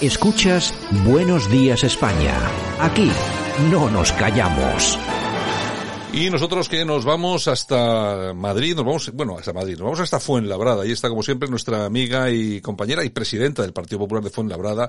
Escuchas Buenos Días España. Aquí no nos callamos. Y nosotros que nos vamos hasta Madrid, nos vamos, bueno, hasta Madrid, nos vamos hasta Fuenlabrada. Ahí está, como siempre, nuestra amiga y compañera y presidenta del Partido Popular de Fuenlabrada,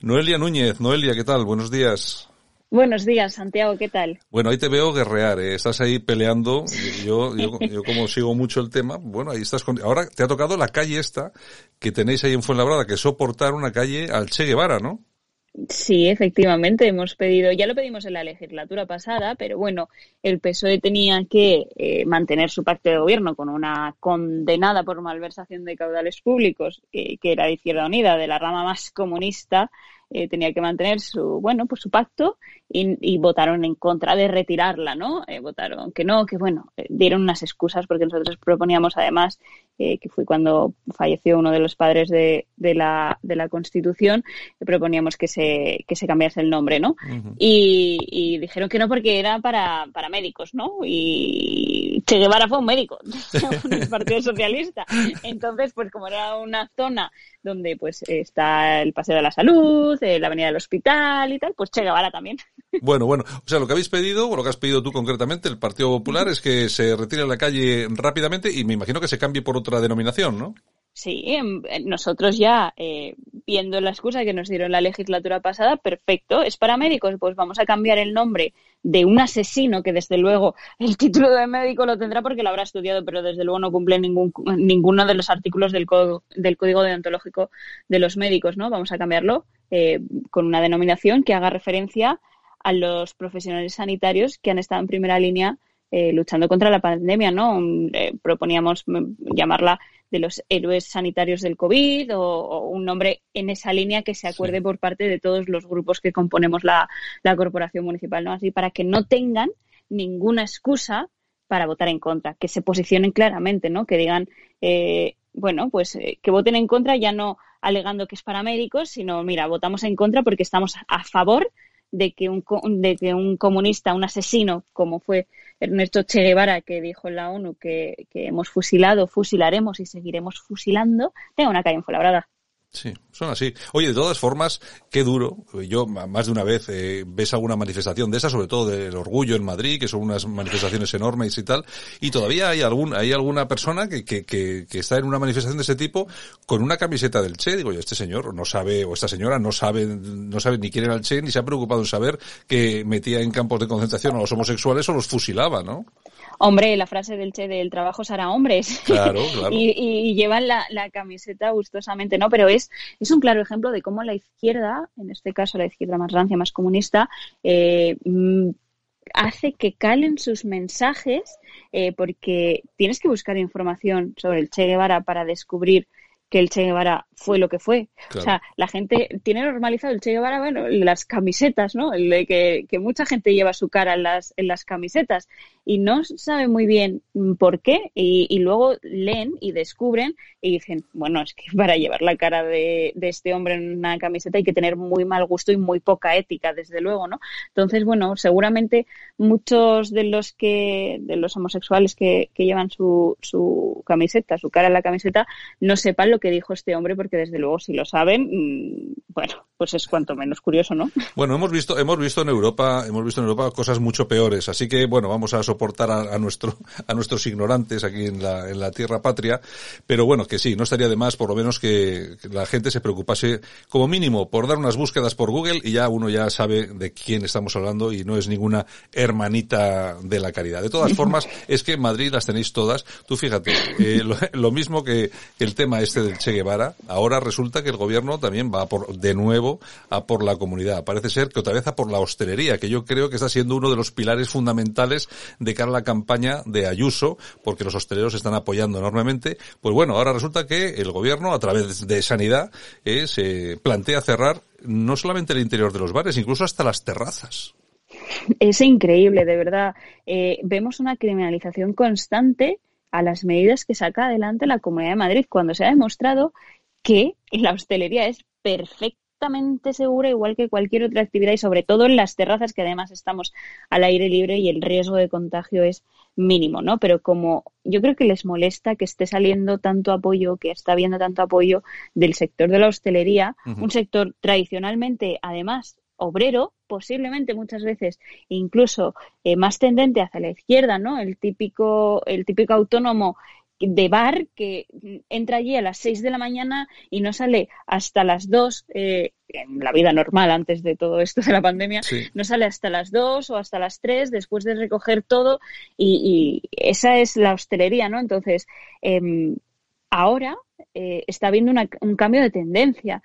Noelia Núñez. Noelia, ¿qué tal? Buenos días. Buenos días, Santiago, ¿qué tal? Bueno, ahí te veo guerrear, ¿eh? estás ahí peleando. Yo, yo, yo, como sigo mucho el tema, bueno, ahí estás con... Ahora te ha tocado la calle esta que tenéis ahí en Fuenlabrada, que soportar una calle al Che Guevara, ¿no? Sí, efectivamente, hemos pedido, ya lo pedimos en la legislatura pasada, pero bueno, el PSOE tenía que eh, mantener su pacto de gobierno con una condenada por malversación de caudales públicos, eh, que era Izquierda Unida, de la rama más comunista, eh, tenía que mantener su, bueno, pues su pacto y, votaron en contra de retirarla, ¿no? Eh, votaron que no, que bueno, eh, dieron unas excusas porque nosotros proponíamos además, que fue cuando falleció uno de los padres de, de, la, de la Constitución, proponíamos que se, que se cambiase el nombre, ¿no? y, y, dijeron que no porque era para, para médicos, ¿no? Y Che Guevara fue un médico, el Partido Socialista. Entonces, pues como era una zona donde pues está el Paseo de la Salud, eh, la Avenida del Hospital y tal, pues Che Guevara también. Bueno, bueno, o sea, lo que habéis pedido, o lo que has pedido tú concretamente, el Partido Popular, es que se retire a la calle rápidamente y me imagino que se cambie por otra denominación, ¿no? Sí, em, nosotros ya, eh, viendo la excusa que nos dieron la legislatura pasada, perfecto, es para médicos, pues vamos a cambiar el nombre de un asesino, que desde luego el título de médico lo tendrá porque lo habrá estudiado, pero desde luego no cumple ningún, ninguno de los artículos del, del Código Deontológico de los médicos, ¿no? Vamos a cambiarlo eh, con una denominación que haga referencia a los profesionales sanitarios que han estado en primera línea eh, luchando contra la pandemia, ¿no? Eh, proponíamos llamarla de los héroes sanitarios del COVID o, un nombre en esa línea que se acuerde por parte de todos los grupos que componemos la, corporación municipal, ¿no? Así para que no tengan ninguna excusa para votar en contra, que se posicionen claramente, ¿no? Que digan, eh, bueno, pues que voten en contra ya no alegando que es para médicos, sino, mira, votamos en contra porque estamos a favor de que un, de que un comunista, un asesino, como fue Ernesto Che Guevara, que dijo en la ONU que, que hemos fusilado, fusilaremos y seguiremos fusilando, tenga una calle en Fuenlabrada. Sí, son así. Oye, de todas formas, qué duro. Yo más de una vez eh, ves alguna manifestación de esa, sobre todo del orgullo en Madrid, que son unas manifestaciones enormes y tal, y todavía hay algún hay alguna persona que, que, que, que está en una manifestación de ese tipo con una camiseta del Che. Digo este señor no sabe o esta señora no sabe no sabe ni quién era el Che ni se ha preocupado en saber que metía en campos de concentración a los homosexuales o los fusilaba, ¿no? Hombre, la frase del Che del trabajo será hombres. Claro, claro. y, y, llevan la, la, camiseta gustosamente, ¿no? Pero es, es un claro ejemplo de cómo la izquierda, en este caso la izquierda más rancia, más comunista, eh, mm, hace que calen sus mensajes eh, porque tienes que buscar información sobre el Che Guevara para descubrir que el Che Guevara fue lo que fue. O sea, la gente tiene normalizado el Che Guevara, bueno, las camisetas, ¿no? El de que, que, mucha gente lleva su cara en las, en las camisetas y no sabe muy bien por qué y, y, luego leen y descubren y dicen, bueno, es que para llevar la cara de, de, este hombre en una camiseta hay que tener muy mal gusto y muy poca ética, desde luego, ¿no? Entonces, bueno, seguramente muchos de los que, de los homosexuales que, que llevan su, su camiseta, su cara en la camiseta, no sepan lo que dijo este hombre porque desde luego si lo saben, mmm, bueno, pues es cuanto menos curioso, ¿no? Bueno, hemos visto, hemos visto en Europa, hemos visto en Europa cosas mucho peores, así que bueno, vamos a soportar a, a nuestro, a nuestros ignorantes aquí en la, en la tierra patria, pero bueno, que sí, no estaría de más por lo menos que, que la gente se preocupase como mínimo por dar unas búsquedas por Google y ya uno ya sabe de quién estamos hablando y no es ninguna hermanita de la caridad. De todas formas, es que en Madrid las tenéis todas. Tú fíjate, eh, lo, lo, mismo que el tema este del Che Guevara, ahora resulta que el gobierno también va por, de nuevo a por la comunidad. Parece ser que otra vez a por la hostelería, que yo creo que está siendo uno de los pilares fundamentales de cara a la campaña de Ayuso, porque los hosteleros están apoyando enormemente. Pues bueno, ahora resulta que el gobierno, a través de Sanidad, eh, se plantea cerrar no solamente el interior de los bares, incluso hasta las terrazas. Es increíble, de verdad. Eh, vemos una criminalización constante a las medidas que saca adelante la Comunidad de Madrid, cuando se ha demostrado que la hostelería es perfecta absolutamente segura, igual que cualquier otra actividad y sobre todo en las terrazas que además estamos al aire libre y el riesgo de contagio es mínimo, ¿no? Pero como yo creo que les molesta que esté saliendo tanto apoyo, que está habiendo tanto apoyo del sector de la hostelería, un sector tradicionalmente, además, obrero, posiblemente muchas veces incluso eh, más tendente hacia la izquierda, ¿no? El típico, el típico autónomo de bar que entra allí a las 6 de la mañana y no sale hasta las 2, eh, en la vida normal antes de todo esto de la pandemia, no sale hasta las 2 o hasta las 3 después de recoger todo y, esa es la hostelería, ¿no? Entonces, em, ahora eh, está habiendo un cambio de tendencia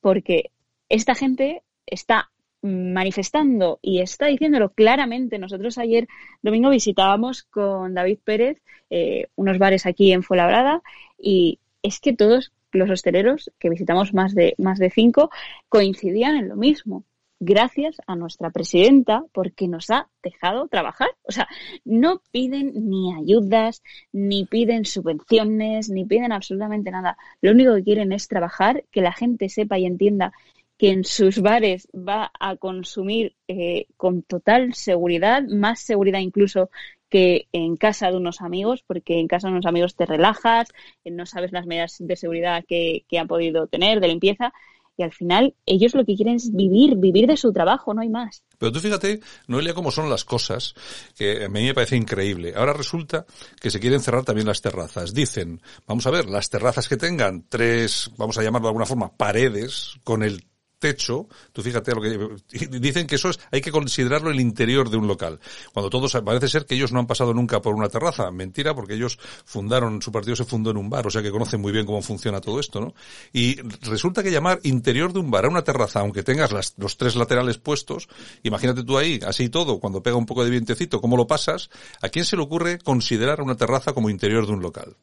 porque esta gente está manifestando y está diciéndolo claramente. Nosotros ayer domingo visitábamos con David Pérez eh, unos bares aquí en Fuenlabrada y es que todos los hosteleros que visitamos más de más de cinco coincidían en lo mismo. Gracias a nuestra presidenta porque nos ha dejado trabajar. O sea, no piden ni ayudas, ni piden subvenciones, ni piden absolutamente nada. Lo único que quieren es trabajar, que la gente sepa y entienda que en sus bares va a consumir eh, con total seguridad, más seguridad incluso que en casa de unos amigos, porque en casa de unos amigos te relajas, eh, no sabes las medidas de seguridad que, que han podido tener, de limpieza, y al final ellos lo que quieren es vivir, vivir de su trabajo, no hay más. Pero tú fíjate, Noelia, cómo son las cosas, que a mí me parece increíble. Ahora resulta que se quieren cerrar también las terrazas. Dicen, vamos a ver, las terrazas que tengan tres, vamos a llamarlo de alguna forma, paredes con el techo, tú fíjate lo que dicen que eso es, hay que considerarlo el interior de un local. Cuando todos parece ser que ellos no han pasado nunca por una terraza, mentira, porque ellos fundaron, su partido se fundó en un bar, o sea que conocen muy bien cómo funciona todo esto, ¿no? Y resulta que llamar interior de un bar a una terraza, aunque tengas las, los tres laterales puestos, imagínate tú ahí, así todo, cuando pega un poco de vientecito, ¿cómo lo pasas? ¿A quién se le ocurre considerar una terraza como interior de un local?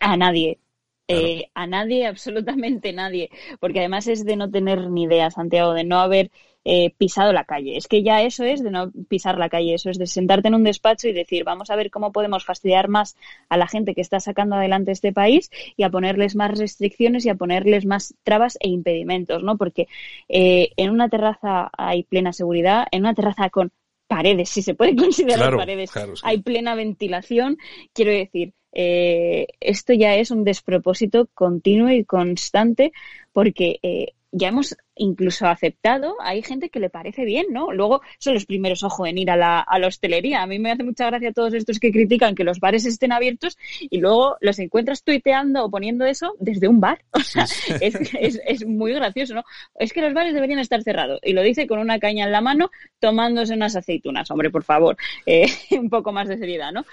A nadie. Eh, a nadie, absolutamente nadie, porque además es de no tener ni idea, Santiago, de no haber eh, pisado la calle. Es que ya eso es de no pisar la calle, eso es de sentarte en un despacho y decir, vamos a ver cómo podemos fastidiar más a la gente que está sacando adelante este país y a ponerles más restricciones y a ponerles más trabas e impedimentos, ¿no? Porque eh, en una terraza hay plena seguridad, en una terraza con paredes, si se puede considerar paredes, hay plena ventilación, quiero decir, eh, esto ya es un despropósito continuo y constante porque eh, ya hemos incluso aceptado, hay gente que le parece bien, ¿no? Luego son los primeros, ojo, en ir a la, a la hostelería. A mí me hace mucha gracia todos estos que critican que los bares estén abiertos y luego los encuentras tuiteando o poniendo eso desde un bar. O sea, es, es, es, muy gracioso, ¿no? Es que los bares deberían estar cerrados. Y lo dice con una caña en la mano tomándose unas aceitunas. Hombre, por favor, eh, un poco más de seriedad, ¿no?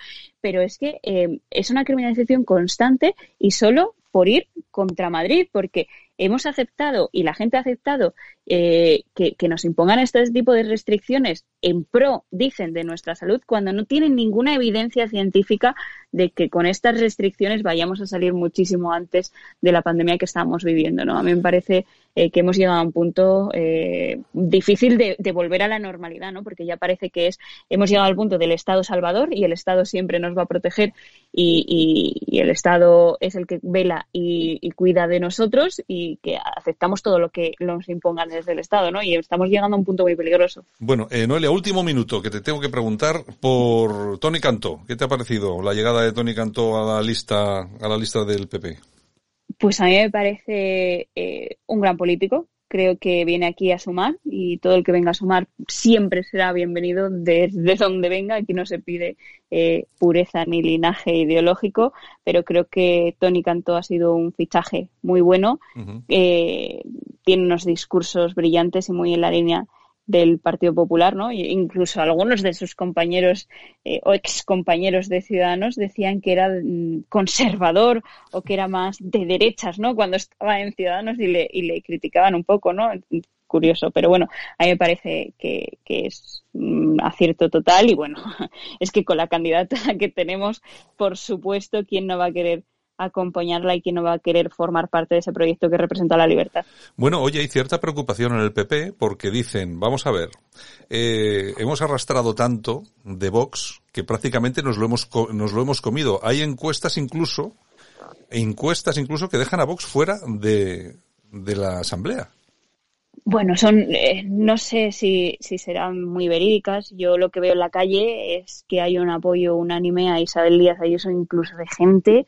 Pero es que eh, es una criminalización constante y solo por ir contra Madrid, porque hemos aceptado y la gente ha aceptado eh, que, que, nos impongan este tipo de restricciones en pro, dicen, de nuestra salud, cuando no tienen ninguna evidencia científica de que con estas restricciones vayamos a salir muchísimo antes de la pandemia que estamos viviendo. ¿no? A mí me parece eh, que hemos llegado a un punto eh, difícil de, volver a la normalidad, ¿no? porque ya parece que es hemos llegado al punto del Estado salvador y el Estado siempre nos va a proteger y, el Estado es el que vela y, y, cuida de nosotros y que aceptamos todo lo que nos impongan desde el Estado, ¿no? Y estamos llegando a un punto muy peligroso. Bueno, eh, Noelia, último minuto que te tengo que preguntar por Tony Cantó. ¿Qué te ha parecido la llegada de Tony Cantó a la lista, a la lista del PP? Pues a mí me parece eh, un gran político. Creo que viene aquí a sumar y todo el que venga a sumar siempre será bienvenido desde donde venga. Aquí no se pide eh, pureza ni linaje ideológico, pero creo que Tony Cantó ha sido un fichaje muy bueno. Uh -huh. eh, tiene unos discursos brillantes y muy en la línea del Partido Popular, ¿no? E incluso algunos de sus compañeros eh, o ex compañeros de Ciudadanos decían que era mm, conservador o que era más de derechas, ¿no? Cuando estaba en Ciudadanos y le, y le criticaban un poco, ¿no? Curioso, pero bueno, a mí me parece que, que es un acierto total y bueno, es que con la candidata que tenemos, por supuesto, ¿quién no va a querer acompañarla y quién no va a querer formar parte de ese proyecto que representa la libertad. Bueno, oye, hay cierta preocupación en el PP porque dicen, vamos a ver, eh, hemos arrastrado tanto de Vox que prácticamente nos lo hemos nos lo hemos comido. Hay encuestas incluso encuestas incluso que dejan a Vox fuera de de la Asamblea. Bueno, son, eh, no sé si, si serán muy verídicas. Yo lo que veo en la calle es que hay un apoyo unánime a Isabel Díaz Ayuso, incluso de gente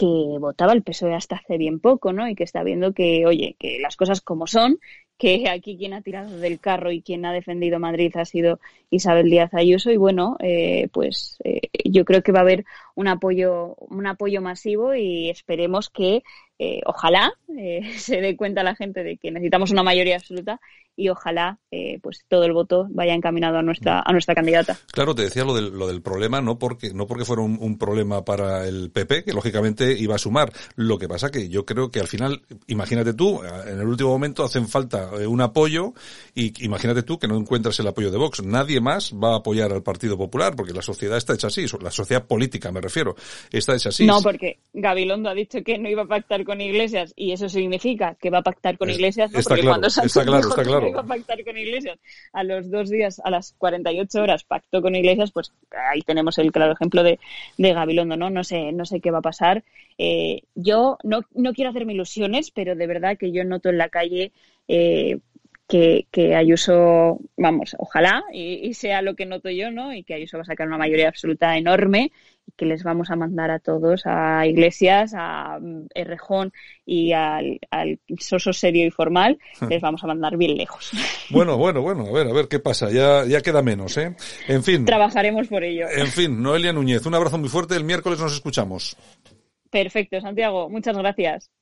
que votaba el PSOE hasta hace bien poco, ¿no? Y que está viendo que, oye, que las cosas como son, que aquí quien ha tirado del carro y quien ha defendido Madrid ha sido Isabel Díaz Ayuso y bueno, eh, pues eh, yo creo que va a haber un apoyo, un apoyo masivo y esperemos que eh, ojalá eh, se dé cuenta la gente de que necesitamos una mayoría absoluta y ojalá eh, pues todo el voto vaya encaminado a nuestra a nuestra candidata. Claro, te decía lo del, lo del problema, no porque no porque fuera un, un, problema para el PP, que lógicamente iba a sumar. Lo que pasa que yo creo que al final, imagínate tú, en el último momento hacen falta un apoyo y imagínate tú que no encuentras el apoyo de Vox. Nadie más va a apoyar al Partido Popular porque la sociedad está hecha así, la sociedad política me refiero, está hecha así. No, porque Gabilondo ha dicho que no iba a pactar con Iglesias y eso significa que va a pactar con Iglesias, ¿no? Porque claro, cuando está claro, está claro. A pactar con Iglesias a los dos días, a las 48 horas pactó con Iglesias, pues ahí tenemos el claro ejemplo de, de Gabilondo, ¿no? No sé, no sé qué va a pasar. Eh, yo no, no quiero hacerme ilusiones, pero de verdad que yo noto en la calle eh, que, que, Ayuso, vamos, ojalá y, y, sea lo que noto yo, ¿no? Y que Ayuso va a sacar una mayoría absoluta enorme y que les vamos a mandar a todos, a Iglesias, a Errejón y al, al Soso serio y formal, les vamos a mandar bien lejos. Bueno, bueno, bueno, a ver, a ver qué pasa, ya, ya queda menos, ¿eh? En fin. Trabajaremos por ello. En fin, Noelia Núñez, un abrazo muy fuerte, el miércoles nos escuchamos. Perfecto, Santiago, muchas gracias.